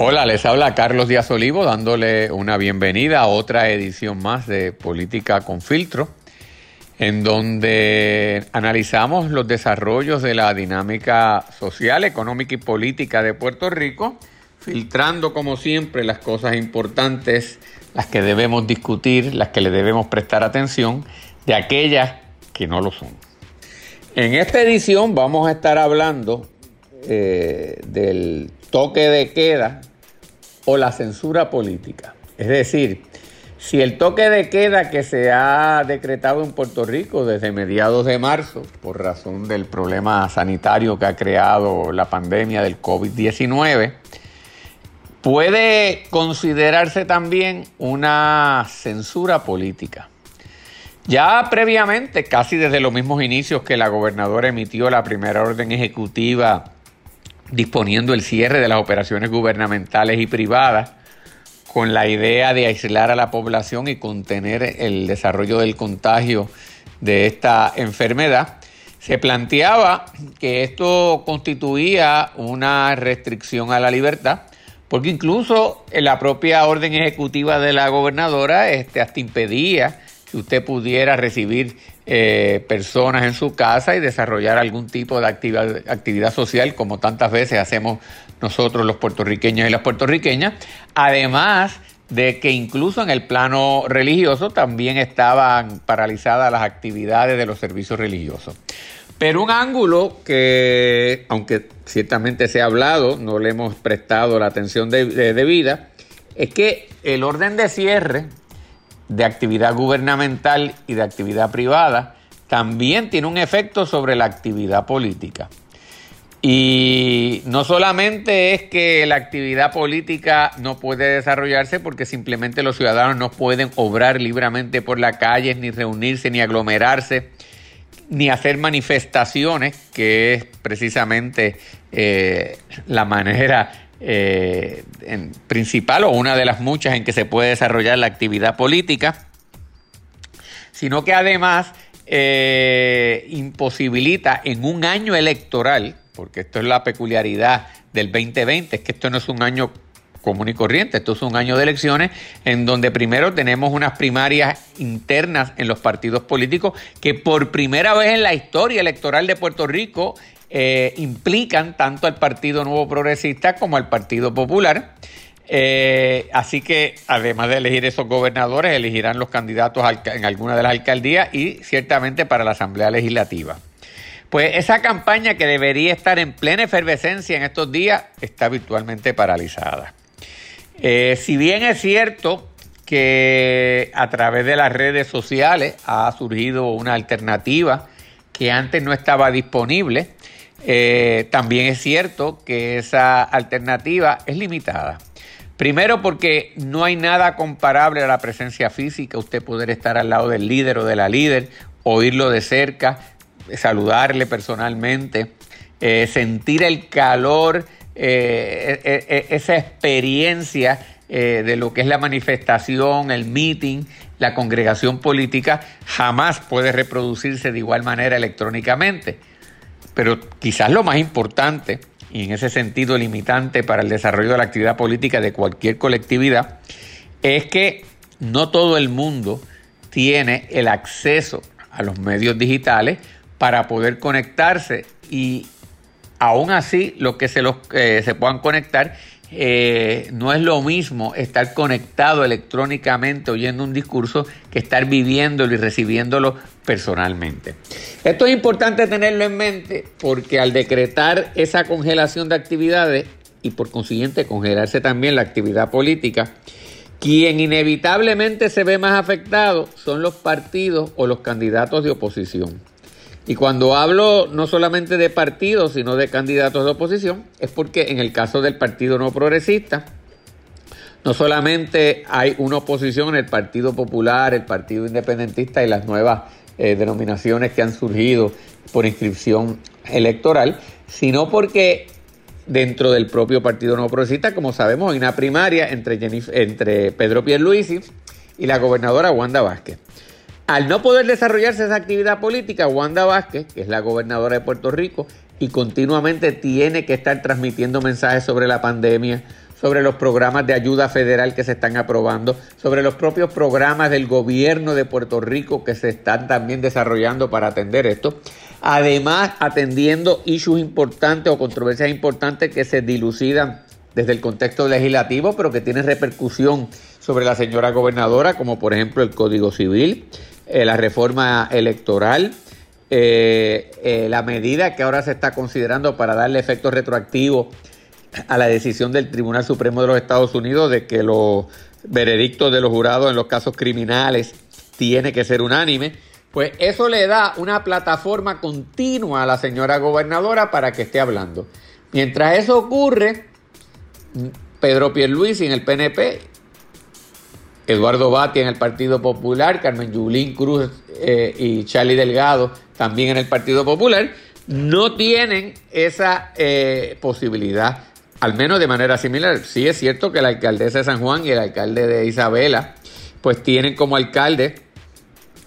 Hola, les habla Carlos Díaz Olivo dándole una bienvenida a otra edición más de Política con Filtro, en donde analizamos los desarrollos de la dinámica social, económica y política de Puerto Rico, filtrando como siempre las cosas importantes, las que debemos discutir, las que le debemos prestar atención, de aquellas que no lo son. En esta edición vamos a estar hablando eh, del toque de queda o la censura política. Es decir, si el toque de queda que se ha decretado en Puerto Rico desde mediados de marzo, por razón del problema sanitario que ha creado la pandemia del COVID-19, puede considerarse también una censura política. Ya previamente, casi desde los mismos inicios que la gobernadora emitió la primera orden ejecutiva disponiendo el cierre de las operaciones gubernamentales y privadas con la idea de aislar a la población y contener el desarrollo del contagio de esta enfermedad, se planteaba que esto constituía una restricción a la libertad, porque incluso en la propia orden ejecutiva de la gobernadora este, hasta impedía que usted pudiera recibir eh, personas en su casa y desarrollar algún tipo de actividad, actividad social como tantas veces hacemos nosotros los puertorriqueños y las puertorriqueñas. Además de que incluso en el plano religioso también estaban paralizadas las actividades de los servicios religiosos. Pero un ángulo que, aunque ciertamente se ha hablado, no le hemos prestado la atención debida, es que el orden de cierre de actividad gubernamental y de actividad privada también tiene un efecto sobre la actividad política. Y no solamente es que la actividad política no puede desarrollarse porque simplemente los ciudadanos no pueden obrar libremente por las calles, ni reunirse, ni aglomerarse, ni hacer manifestaciones, que es precisamente eh, la manera eh, en principal o una de las muchas en que se puede desarrollar la actividad política, sino que además eh, imposibilita en un año electoral, porque esto es la peculiaridad del 2020, es que esto no es un año común y corriente, esto es un año de elecciones en donde primero tenemos unas primarias internas en los partidos políticos que por primera vez en la historia electoral de Puerto Rico eh, implican tanto al Partido Nuevo Progresista como al Partido Popular. Eh, así que además de elegir esos gobernadores, elegirán los candidatos en alguna de las alcaldías y ciertamente para la Asamblea Legislativa. Pues esa campaña que debería estar en plena efervescencia en estos días está virtualmente paralizada. Eh, si bien es cierto que a través de las redes sociales ha surgido una alternativa que antes no estaba disponible, eh, también es cierto que esa alternativa es limitada. Primero porque no hay nada comparable a la presencia física, usted poder estar al lado del líder o de la líder, oírlo de cerca, saludarle personalmente, eh, sentir el calor, eh, e, e, esa experiencia de lo que es la manifestación, el meeting, la congregación política, jamás puede reproducirse de igual manera electrónicamente. Pero quizás lo más importante, y en ese sentido limitante para el desarrollo de la actividad política de cualquier colectividad, es que no todo el mundo tiene el acceso a los medios digitales para poder conectarse y aún así los que se, los, eh, se puedan conectar eh, no es lo mismo estar conectado electrónicamente oyendo un discurso que estar viviéndolo y recibiéndolo personalmente. Esto es importante tenerlo en mente porque al decretar esa congelación de actividades y por consiguiente congelarse también la actividad política, quien inevitablemente se ve más afectado son los partidos o los candidatos de oposición. Y cuando hablo no solamente de partidos, sino de candidatos de oposición, es porque en el caso del Partido No Progresista, no solamente hay una oposición el Partido Popular, el Partido Independentista y las nuevas eh, denominaciones que han surgido por inscripción electoral, sino porque dentro del propio Partido No Progresista, como sabemos, hay una primaria entre, entre Pedro Pierluisi y la gobernadora Wanda Vázquez. Al no poder desarrollarse esa actividad política, Wanda Vázquez, que es la gobernadora de Puerto Rico, y continuamente tiene que estar transmitiendo mensajes sobre la pandemia, sobre los programas de ayuda federal que se están aprobando, sobre los propios programas del gobierno de Puerto Rico que se están también desarrollando para atender esto. Además, atendiendo issues importantes o controversias importantes que se dilucidan desde el contexto legislativo, pero que tienen repercusión sobre la señora gobernadora, como por ejemplo el Código Civil, eh, la reforma electoral, eh, eh, la medida que ahora se está considerando para darle efecto retroactivo a la decisión del Tribunal Supremo de los Estados Unidos de que los veredictos de los jurados en los casos criminales tiene que ser unánime, pues eso le da una plataforma continua a la señora gobernadora para que esté hablando. Mientras eso ocurre, Pedro Pierluisi en el PNP, Eduardo Bati en el Partido Popular, Carmen Yulín Cruz eh, y Charlie Delgado también en el Partido Popular, no tienen esa eh, posibilidad al menos de manera similar. Sí es cierto que la alcaldesa de San Juan y el alcalde de Isabela, pues tienen como alcalde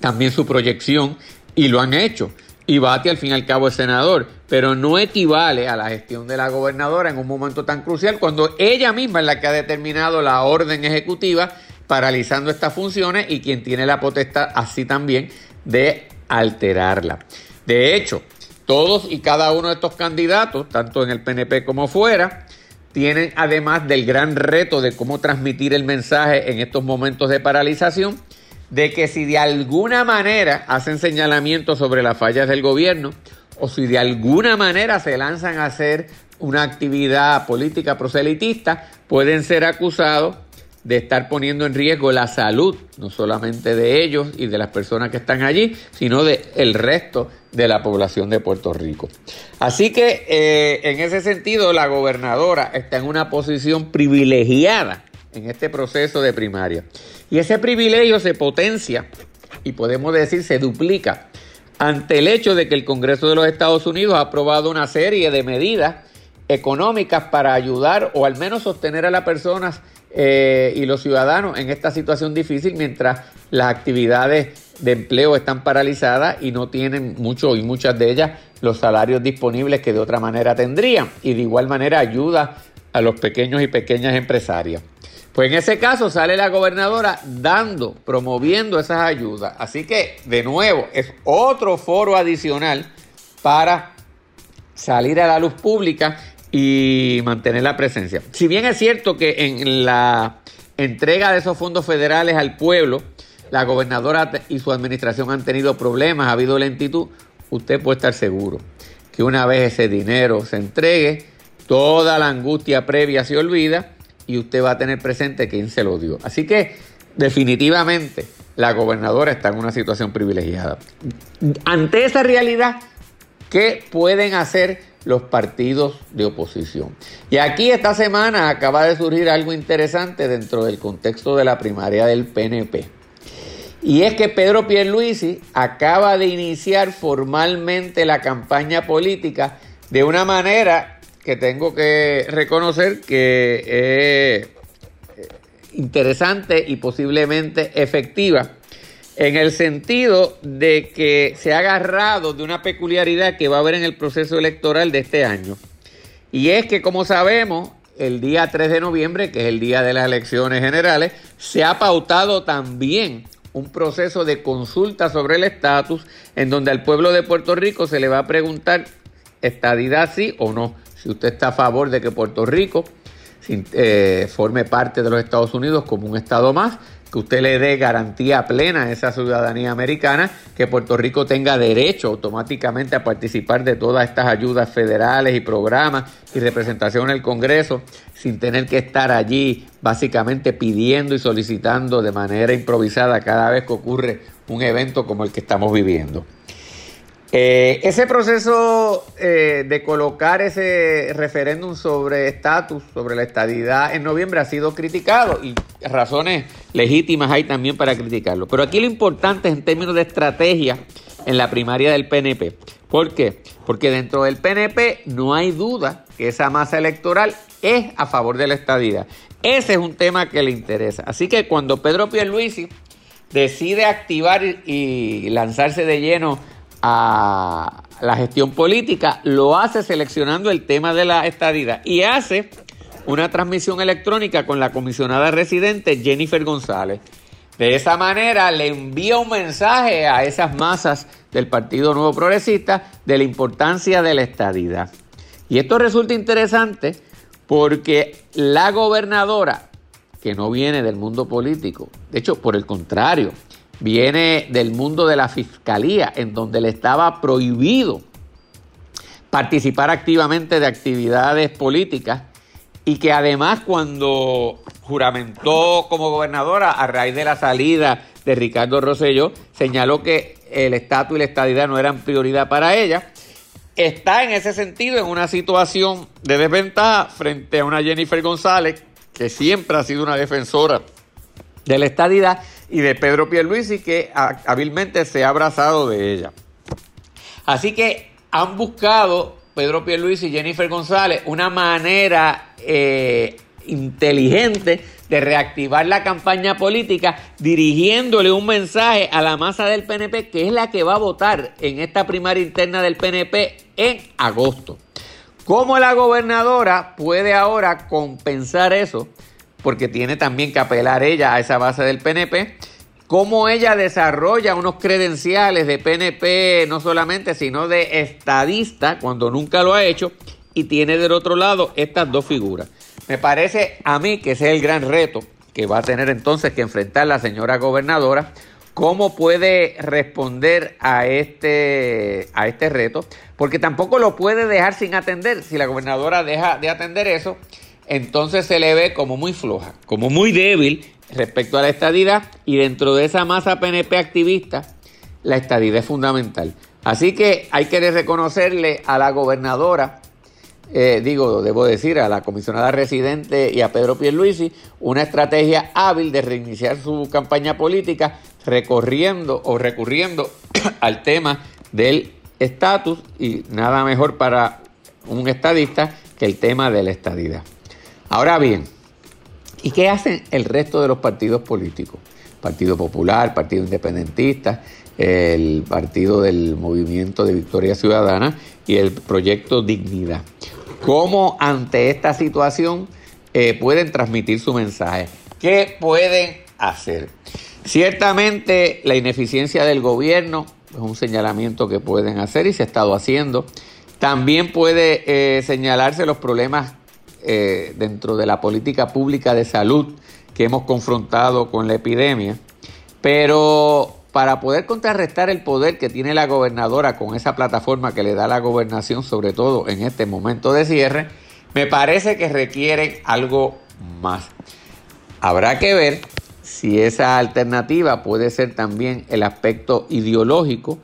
también su proyección y lo han hecho. Y Bati al fin y al cabo es senador, pero no equivale a la gestión de la gobernadora en un momento tan crucial cuando ella misma es la que ha determinado la orden ejecutiva paralizando estas funciones y quien tiene la potestad así también de alterarla. De hecho, todos y cada uno de estos candidatos, tanto en el PNP como fuera, tienen además del gran reto de cómo transmitir el mensaje en estos momentos de paralización, de que si de alguna manera hacen señalamientos sobre las fallas del gobierno o si de alguna manera se lanzan a hacer una actividad política proselitista, pueden ser acusados de estar poniendo en riesgo la salud, no solamente de ellos y de las personas que están allí, sino de el resto de la población de Puerto Rico. Así que eh, en ese sentido la gobernadora está en una posición privilegiada en este proceso de primaria. Y ese privilegio se potencia y podemos decir se duplica ante el hecho de que el Congreso de los Estados Unidos ha aprobado una serie de medidas económicas para ayudar o al menos sostener a las personas eh, y los ciudadanos en esta situación difícil mientras las actividades de empleo están paralizadas y no tienen mucho y muchas de ellas los salarios disponibles que de otra manera tendrían y de igual manera ayuda a los pequeños y pequeñas empresarias. Pues en ese caso sale la gobernadora dando, promoviendo esas ayudas. Así que, de nuevo, es otro foro adicional para salir a la luz pública y mantener la presencia. Si bien es cierto que en la entrega de esos fondos federales al pueblo, la gobernadora y su administración han tenido problemas, ha habido lentitud, usted puede estar seguro que una vez ese dinero se entregue, toda la angustia previa se olvida y usted va a tener presente quién se lo dio. Así que definitivamente la gobernadora está en una situación privilegiada. Ante esa realidad, ¿qué pueden hacer? Los partidos de oposición. Y aquí esta semana acaba de surgir algo interesante dentro del contexto de la primaria del PNP. Y es que Pedro Pierluisi acaba de iniciar formalmente la campaña política de una manera que tengo que reconocer que es interesante y posiblemente efectiva en el sentido de que se ha agarrado de una peculiaridad que va a haber en el proceso electoral de este año. Y es que, como sabemos, el día 3 de noviembre, que es el día de las elecciones generales, se ha pautado también un proceso de consulta sobre el estatus en donde al pueblo de Puerto Rico se le va a preguntar estadidad sí o no. Si usted está a favor de que Puerto Rico eh, forme parte de los Estados Unidos como un estado más, que usted le dé garantía plena a esa ciudadanía americana, que Puerto Rico tenga derecho automáticamente a participar de todas estas ayudas federales y programas y representación en el Congreso, sin tener que estar allí básicamente pidiendo y solicitando de manera improvisada cada vez que ocurre un evento como el que estamos viviendo. Eh, ese proceso eh, de colocar ese referéndum sobre estatus, sobre la estadidad en noviembre ha sido criticado y razones legítimas hay también para criticarlo. Pero aquí lo importante es en términos de estrategia en la primaria del PNP. ¿Por qué? Porque dentro del PNP no hay duda que esa masa electoral es a favor de la estadidad. Ese es un tema que le interesa. Así que cuando Pedro Pierluisi decide activar y lanzarse de lleno a la gestión política, lo hace seleccionando el tema de la estadidad y hace una transmisión electrónica con la comisionada residente Jennifer González. De esa manera le envía un mensaje a esas masas del Partido Nuevo Progresista de la importancia de la estadidad. Y esto resulta interesante porque la gobernadora, que no viene del mundo político, de hecho, por el contrario, viene del mundo de la fiscalía, en donde le estaba prohibido participar activamente de actividades políticas y que además cuando juramentó como gobernadora a raíz de la salida de Ricardo Rosselló, señaló que el estatus y la estadidad no eran prioridad para ella. Está en ese sentido en una situación de desventaja frente a una Jennifer González, que siempre ha sido una defensora de la estadidad, y de Pedro Pierluisi, que hábilmente se ha abrazado de ella. Así que han buscado Pedro Pierluisi y Jennifer González una manera eh, inteligente de reactivar la campaña política dirigiéndole un mensaje a la masa del PNP que es la que va a votar en esta primaria interna del PNP en agosto. ¿Cómo la gobernadora puede ahora compensar eso? Porque tiene también que apelar ella a esa base del PNP. Cómo ella desarrolla unos credenciales de PNP no solamente, sino de estadista cuando nunca lo ha hecho. Y tiene del otro lado estas dos figuras. Me parece a mí que ese es el gran reto que va a tener entonces que enfrentar la señora gobernadora. ¿Cómo puede responder a este, a este reto? Porque tampoco lo puede dejar sin atender. Si la gobernadora deja de atender eso, entonces se le ve como muy floja, como muy débil respecto a la estadidad y dentro de esa masa PNP activista, la estadidad es fundamental. Así que hay que reconocerle a la gobernadora eh, digo, debo decir, a la comisionada residente y a Pedro Pierluisi, una estrategia hábil de reiniciar su campaña política recorriendo o recurriendo al tema del estatus y nada mejor para un estadista que el tema de la estadidad. Ahora bien, ¿y qué hacen el resto de los partidos políticos? Partido Popular, Partido Independentista, el Partido del Movimiento de Victoria Ciudadana y el Proyecto Dignidad. ¿Cómo ante esta situación eh, pueden transmitir su mensaje? ¿Qué pueden hacer? Ciertamente la ineficiencia del gobierno es un señalamiento que pueden hacer y se ha estado haciendo. También puede eh, señalarse los problemas eh, dentro de la política pública de salud que hemos confrontado con la epidemia. Pero para poder contrarrestar el poder que tiene la gobernadora con esa plataforma que le da la gobernación, sobre todo en este momento de cierre, me parece que requieren algo más. Habrá que ver si esa alternativa puede ser también el aspecto ideológico,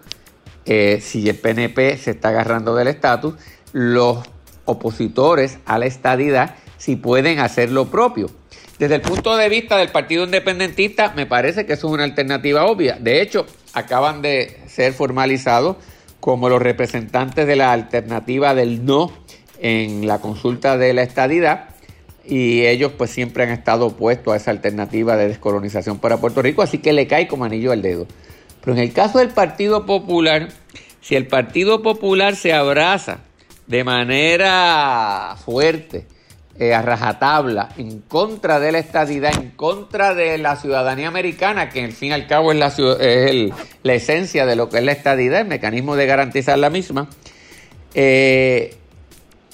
eh, si el PNP se está agarrando del estatus, los opositores a la estadidad, si pueden hacer lo propio. Desde el punto de vista del Partido Independentista, me parece que eso es una alternativa obvia. De hecho, acaban de ser formalizados como los representantes de la alternativa del no en la consulta de la estadidad y ellos pues siempre han estado opuestos a esa alternativa de descolonización para Puerto Rico, así que le cae como anillo al dedo. Pero en el caso del Partido Popular, si el Partido Popular se abraza de manera fuerte eh, a rajatabla en contra de la estadidad, en contra de la ciudadanía americana, que al fin y al cabo es, la, es la esencia de lo que es la estadidad, el mecanismo de garantizar la misma. Eh,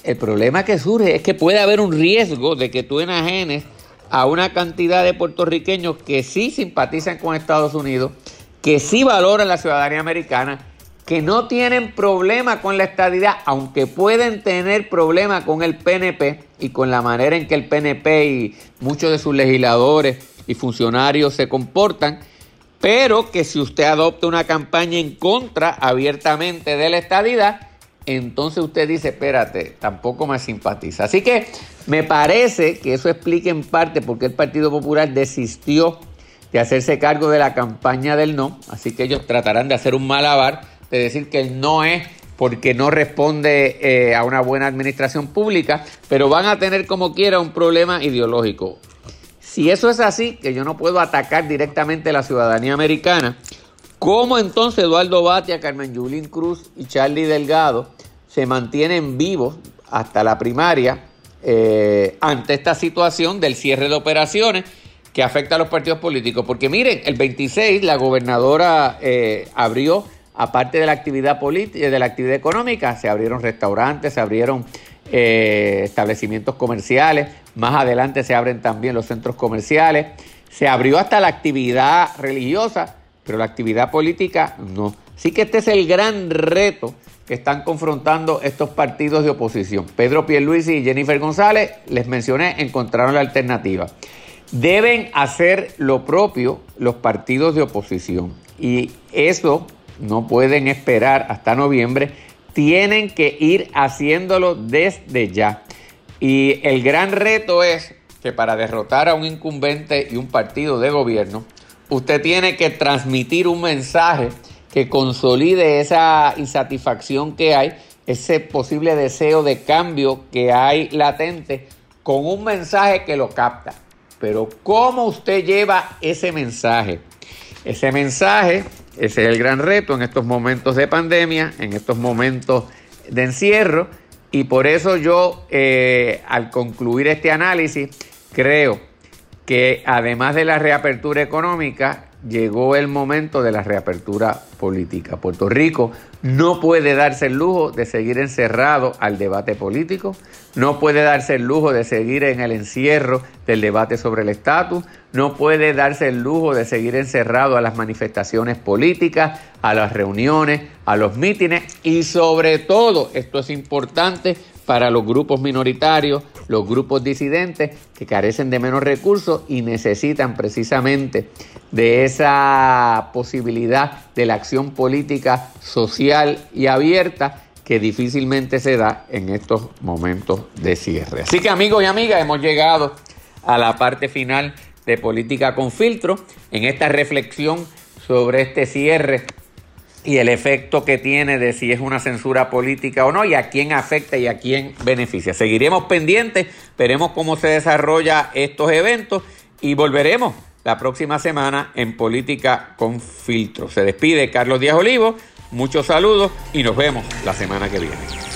el problema que surge es que puede haber un riesgo de que tú enajenes a una cantidad de puertorriqueños que sí simpatizan con Estados Unidos, que sí valoran la ciudadanía americana que no tienen problema con la estadidad, aunque pueden tener problema con el PNP y con la manera en que el PNP y muchos de sus legisladores y funcionarios se comportan, pero que si usted adopta una campaña en contra abiertamente de la estadidad, entonces usted dice, espérate, tampoco me simpatiza. Así que me parece que eso explica en parte por qué el Partido Popular desistió de hacerse cargo de la campaña del no, así que ellos tratarán de hacer un malabar de decir que no es porque no responde eh, a una buena administración pública, pero van a tener como quiera un problema ideológico. Si eso es así, que yo no puedo atacar directamente a la ciudadanía americana, ¿cómo entonces Eduardo Batia, Carmen Yulín Cruz y Charlie Delgado se mantienen vivos hasta la primaria eh, ante esta situación del cierre de operaciones que afecta a los partidos políticos. Porque miren, el 26 la gobernadora eh, abrió, aparte de la actividad política, de la actividad económica, se abrieron restaurantes, se abrieron eh, establecimientos comerciales, más adelante se abren también los centros comerciales, se abrió hasta la actividad religiosa, pero la actividad política no. Así que este es el gran reto que están confrontando estos partidos de oposición. Pedro Pierluisi y Jennifer González, les mencioné, encontraron la alternativa. Deben hacer lo propio los partidos de oposición y eso no pueden esperar hasta noviembre, tienen que ir haciéndolo desde ya. Y el gran reto es que para derrotar a un incumbente y un partido de gobierno, usted tiene que transmitir un mensaje que consolide esa insatisfacción que hay, ese posible deseo de cambio que hay latente, con un mensaje que lo capta. Pero ¿cómo usted lleva ese mensaje? Ese mensaje, ese es el gran reto en estos momentos de pandemia, en estos momentos de encierro, y por eso yo, eh, al concluir este análisis, creo que además de la reapertura económica, llegó el momento de la reapertura política. Puerto Rico no puede darse el lujo de seguir encerrado al debate político, no puede darse el lujo de seguir en el encierro del debate sobre el estatus, no puede darse el lujo de seguir encerrado a las manifestaciones políticas, a las reuniones, a los mítines y sobre todo, esto es importante, para los grupos minoritarios, los grupos disidentes que carecen de menos recursos y necesitan precisamente de esa posibilidad de la acción política social y abierta que difícilmente se da en estos momentos de cierre. Así que amigos y amigas, hemos llegado a la parte final de Política con Filtro en esta reflexión sobre este cierre y el efecto que tiene de si es una censura política o no y a quién afecta y a quién beneficia. Seguiremos pendientes, veremos cómo se desarrolla estos eventos y volveremos la próxima semana en Política con Filtro. Se despide Carlos Díaz Olivo, muchos saludos y nos vemos la semana que viene.